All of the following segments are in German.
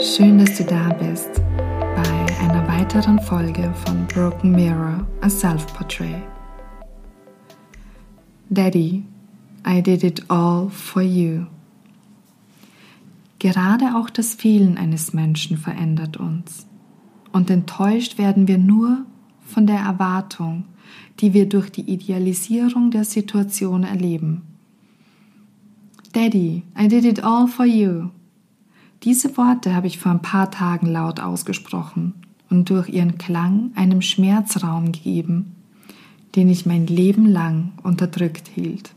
du da bist bei einer weiteren Folge von Broken Mirror, a Self-Portrait. Daddy, I did it all for you. Gerade auch das Fehlen eines Menschen verändert uns. Und enttäuscht werden wir nur von der Erwartung, die wir durch die Idealisierung der Situation erleben. Daddy, I did it all for you. Diese Worte habe ich vor ein paar Tagen laut ausgesprochen und durch ihren Klang einem Schmerzraum gegeben, den ich mein Leben lang unterdrückt hielt.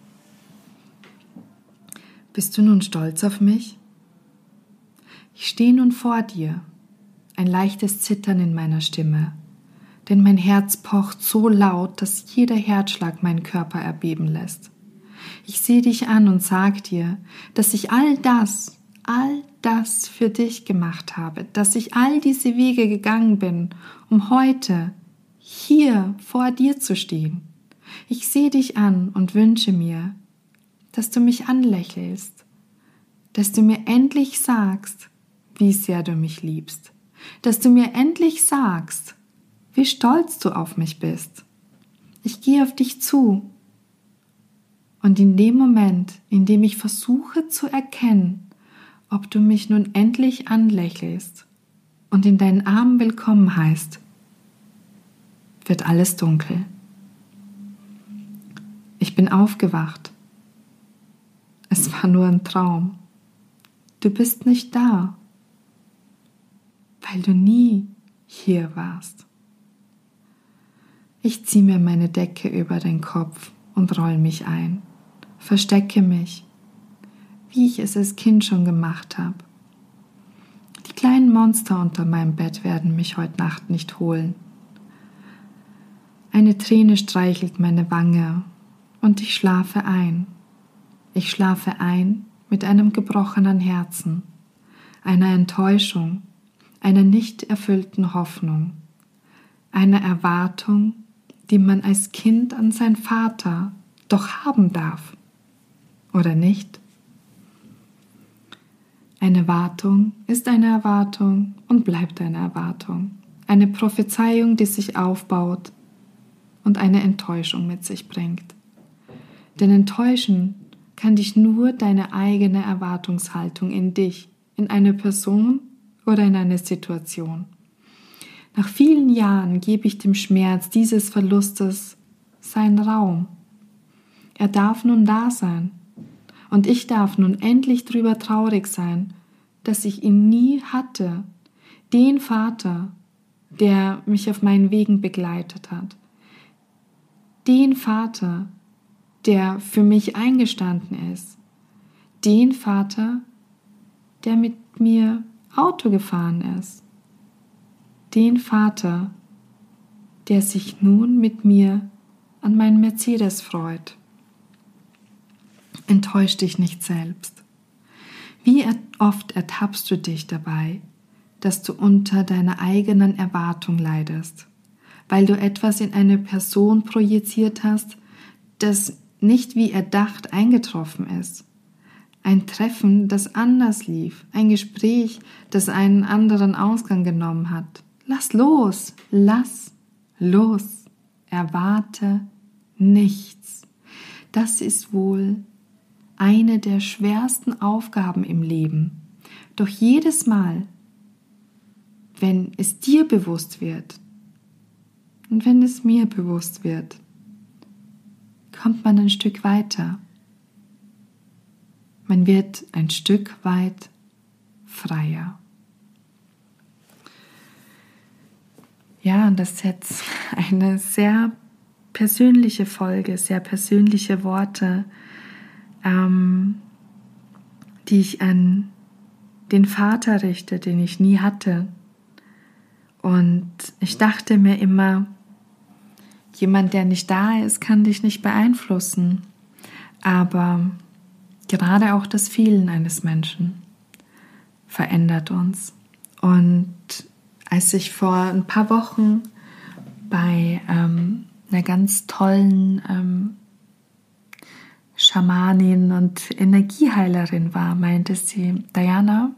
Bist du nun stolz auf mich? Ich stehe nun vor dir, ein leichtes Zittern in meiner Stimme, denn mein Herz pocht so laut, dass jeder Herzschlag meinen Körper erbeben lässt. Ich sehe dich an und sag dir, dass ich all das, all das für dich gemacht habe, dass ich all diese Wege gegangen bin, um heute hier vor dir zu stehen. Ich sehe dich an und wünsche mir, dass du mich anlächelst, dass du mir endlich sagst, wie sehr du mich liebst, dass du mir endlich sagst, wie stolz du auf mich bist. Ich gehe auf dich zu und in dem Moment, in dem ich versuche zu erkennen, ob du mich nun endlich anlächelst und in deinen Armen willkommen heißt, wird alles dunkel. Ich bin aufgewacht. Es war nur ein Traum. Du bist nicht da, weil du nie hier warst. Ich ziehe mir meine Decke über den Kopf und roll mich ein verstecke mich, wie ich es als Kind schon gemacht habe. Die kleinen Monster unter meinem Bett werden mich heute Nacht nicht holen. Eine Träne streichelt meine Wange und ich schlafe ein. Ich schlafe ein mit einem gebrochenen Herzen, einer Enttäuschung, einer nicht erfüllten Hoffnung, einer Erwartung, die man als Kind an sein Vater doch haben darf oder nicht? Eine Wartung ist eine Erwartung und bleibt eine Erwartung. Eine Prophezeiung, die sich aufbaut und eine Enttäuschung mit sich bringt. Denn enttäuschen kann dich nur deine eigene Erwartungshaltung in dich, in eine Person oder in eine Situation. Nach vielen Jahren gebe ich dem Schmerz dieses Verlustes seinen Raum. Er darf nun da sein und ich darf nun endlich drüber traurig sein, dass ich ihn nie hatte, den Vater, der mich auf meinen Wegen begleitet hat, den Vater, der für mich eingestanden ist, den Vater, der mit mir Auto gefahren ist, den Vater, der sich nun mit mir an meinen Mercedes freut. Enttäusch dich nicht selbst. Wie oft ertappst du dich dabei, dass du unter deiner eigenen Erwartung leidest, weil du etwas in eine Person projiziert hast, das nicht wie erdacht eingetroffen ist. Ein Treffen, das anders lief, ein Gespräch, das einen anderen Ausgang genommen hat. Lass los, lass los, erwarte nichts. Das ist wohl eine der schwersten Aufgaben im Leben. Doch jedes Mal, wenn es dir bewusst wird und wenn es mir bewusst wird, kommt man ein Stück weiter. Man wird ein Stück weit freier. Ja, und das ist jetzt eine sehr persönliche Folge, sehr persönliche Worte ähm, die ich an den Vater richte, den ich nie hatte. Und ich dachte mir immer, jemand, der nicht da ist, kann dich nicht beeinflussen. Aber gerade auch das Fehlen eines Menschen verändert uns. Und als ich vor ein paar Wochen bei ähm, einer ganz tollen ähm, Schamanin und Energieheilerin war, meinte sie, Diana,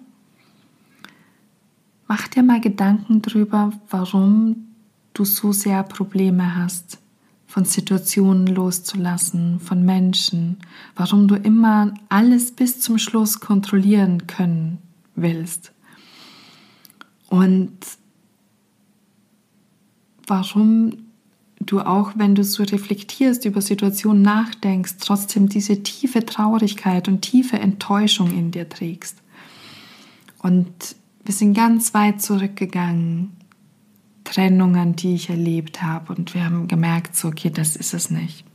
mach dir mal Gedanken drüber, warum du so sehr Probleme hast, von Situationen loszulassen, von Menschen, warum du immer alles bis zum Schluss kontrollieren können willst. Und warum du auch, wenn du so reflektierst, über Situationen nachdenkst, trotzdem diese tiefe Traurigkeit und tiefe Enttäuschung in dir trägst. Und wir sind ganz weit zurückgegangen, Trennungen, die ich erlebt habe, und wir haben gemerkt, so, okay, das ist es nicht.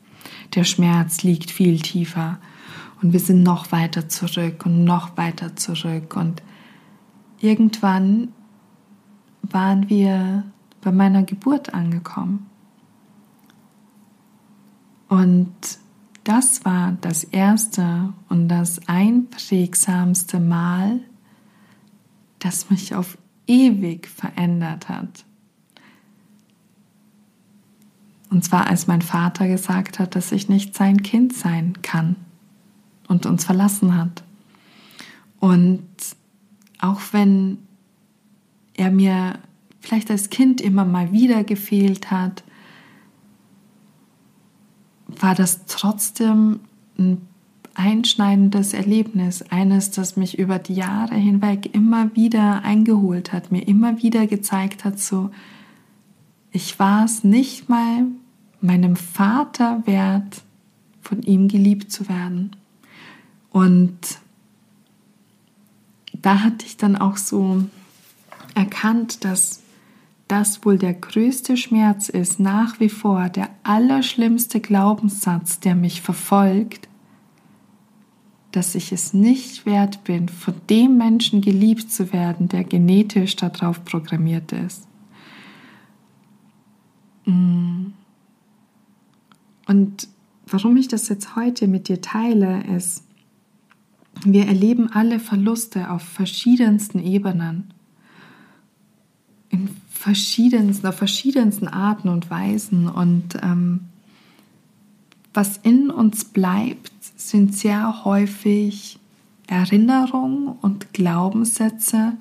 Der Schmerz liegt viel tiefer. Und wir sind noch weiter zurück und noch weiter zurück. Und irgendwann waren wir bei meiner Geburt angekommen. Und das war das erste und das einprägsamste Mal, das mich auf ewig verändert hat. Und zwar als mein Vater gesagt hat, dass ich nicht sein Kind sein kann und uns verlassen hat. Und auch wenn er mir vielleicht als Kind immer mal wieder gefehlt hat, war das trotzdem ein einschneidendes Erlebnis, eines, das mich über die Jahre hinweg immer wieder eingeholt hat, mir immer wieder gezeigt hat, so, ich war es nicht mal meinem Vater wert, von ihm geliebt zu werden. Und da hatte ich dann auch so erkannt, dass das wohl der größte Schmerz ist, nach wie vor der allerschlimmste Glaubenssatz, der mich verfolgt, dass ich es nicht wert bin, von dem Menschen geliebt zu werden, der genetisch darauf programmiert ist. Mm. Und warum ich das jetzt heute mit dir teile, ist, wir erleben alle Verluste auf verschiedensten Ebenen in verschiedensten, auf verschiedensten Arten und Weisen. Und ähm, was in uns bleibt, sind sehr häufig Erinnerungen und Glaubenssätze,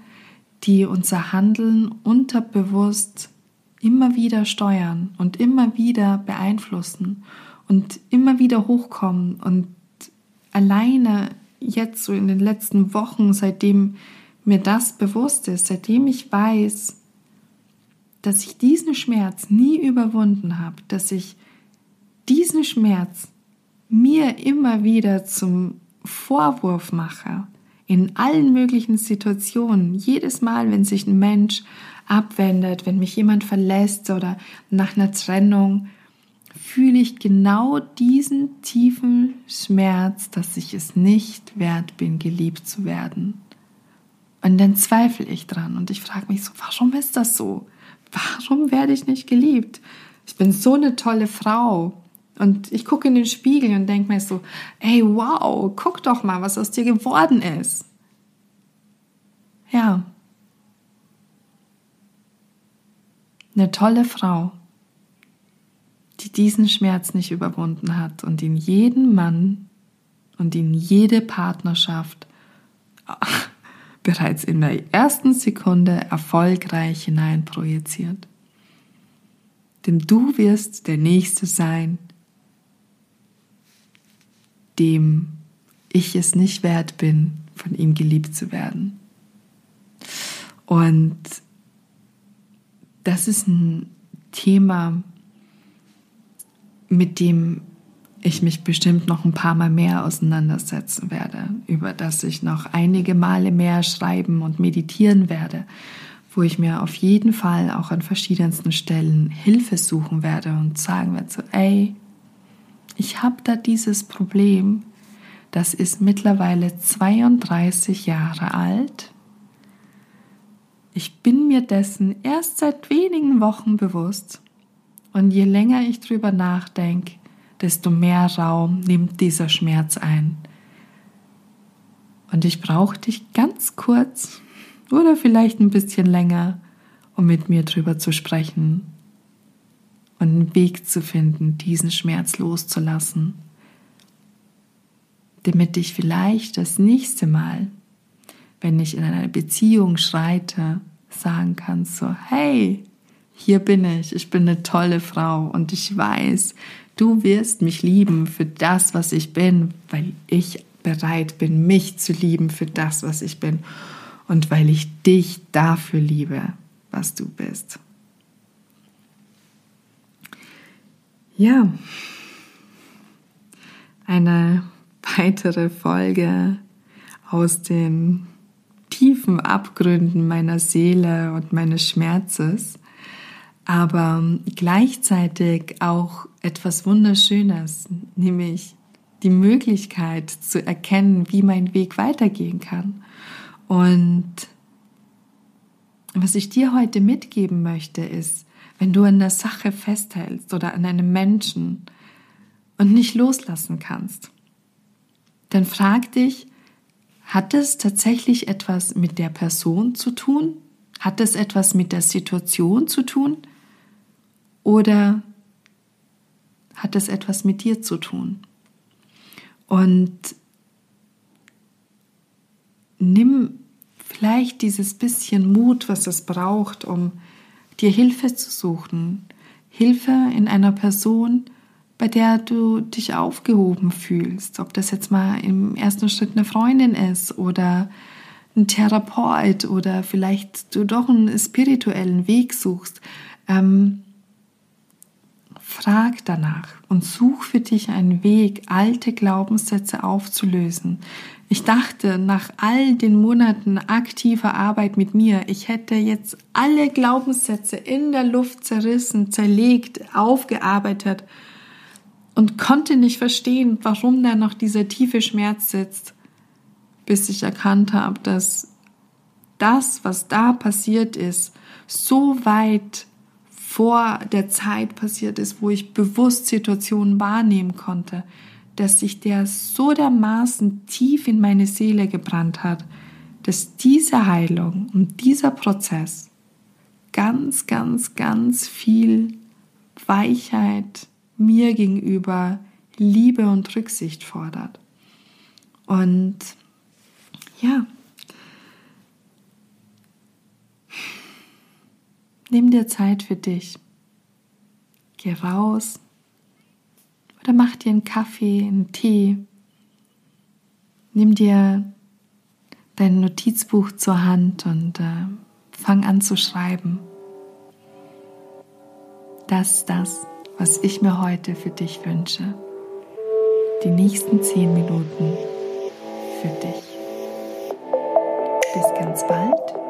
die unser Handeln unterbewusst immer wieder steuern und immer wieder beeinflussen und immer wieder hochkommen. Und alleine jetzt so in den letzten Wochen, seitdem mir das bewusst ist, seitdem ich weiß, dass ich diesen Schmerz nie überwunden habe, dass ich diesen Schmerz mir immer wieder zum Vorwurf mache, in allen möglichen Situationen, jedes Mal, wenn sich ein Mensch abwendet, wenn mich jemand verlässt oder nach einer Trennung, fühle ich genau diesen tiefen Schmerz, dass ich es nicht wert bin, geliebt zu werden. Und dann zweifle ich dran und ich frage mich so, warum ist das so? Warum werde ich nicht geliebt? Ich bin so eine tolle Frau. Und ich gucke in den Spiegel und denke mir so, ey, wow, guck doch mal, was aus dir geworden ist. Ja. Eine tolle Frau, die diesen Schmerz nicht überwunden hat und in jeden Mann und in jede Partnerschaft bereits in der ersten Sekunde erfolgreich hineinprojiziert. Denn du wirst der Nächste sein, dem ich es nicht wert bin, von ihm geliebt zu werden. Und das ist ein Thema, mit dem ich mich bestimmt noch ein paar Mal mehr auseinandersetzen werde, über das ich noch einige Male mehr schreiben und meditieren werde, wo ich mir auf jeden Fall auch an verschiedensten Stellen Hilfe suchen werde und sagen werde so, ey, ich habe da dieses Problem, das ist mittlerweile 32 Jahre alt. Ich bin mir dessen erst seit wenigen Wochen bewusst und je länger ich drüber nachdenke, desto mehr Raum nimmt dieser Schmerz ein. Und ich brauche dich ganz kurz oder vielleicht ein bisschen länger, um mit mir drüber zu sprechen und einen Weg zu finden, diesen Schmerz loszulassen, damit ich vielleicht das nächste Mal, wenn ich in einer Beziehung schreite, sagen kannst, so, hey, hier bin ich, ich bin eine tolle Frau. Und ich weiß, du wirst mich lieben für das, was ich bin, weil ich bereit bin, mich zu lieben für das, was ich bin. Und weil ich dich dafür liebe, was du bist. Ja, eine weitere Folge aus den tiefen Abgründen meiner Seele und meines Schmerzes, aber gleichzeitig auch etwas Wunderschönes, nämlich die Möglichkeit zu erkennen, wie mein Weg weitergehen kann. Und was ich dir heute mitgeben möchte, ist, wenn du an der Sache festhältst oder an einem Menschen und nicht loslassen kannst, dann frag dich, hat es tatsächlich etwas mit der Person zu tun? Hat es etwas mit der Situation zu tun? Oder hat es etwas mit dir zu tun? Und nimm vielleicht dieses bisschen Mut, was es braucht, um dir Hilfe zu suchen. Hilfe in einer Person, bei der du dich aufgehoben fühlst. Ob das jetzt mal im ersten Schritt eine Freundin ist oder ein Therapeut oder vielleicht du doch einen spirituellen Weg suchst. Ähm, frag danach und such für dich einen Weg, alte Glaubenssätze aufzulösen. Ich dachte, nach all den Monaten aktiver Arbeit mit mir, ich hätte jetzt alle Glaubenssätze in der Luft zerrissen, zerlegt, aufgearbeitet und konnte nicht verstehen, warum da noch dieser tiefe Schmerz sitzt, bis ich erkannt habe, dass das, was da passiert ist, so weit vor der Zeit passiert ist, wo ich bewusst Situationen wahrnehmen konnte, dass sich der so dermaßen tief in meine Seele gebrannt hat, dass diese Heilung und dieser Prozess ganz, ganz, ganz viel Weichheit, mir gegenüber Liebe und Rücksicht fordert. Und ja, nimm dir Zeit für dich. Geh raus oder mach dir einen Kaffee, einen Tee. Nimm dir dein Notizbuch zur Hand und äh, fang an zu schreiben. Das, ist das, was ich mir heute für dich wünsche. Die nächsten zehn Minuten für dich. Bis ganz bald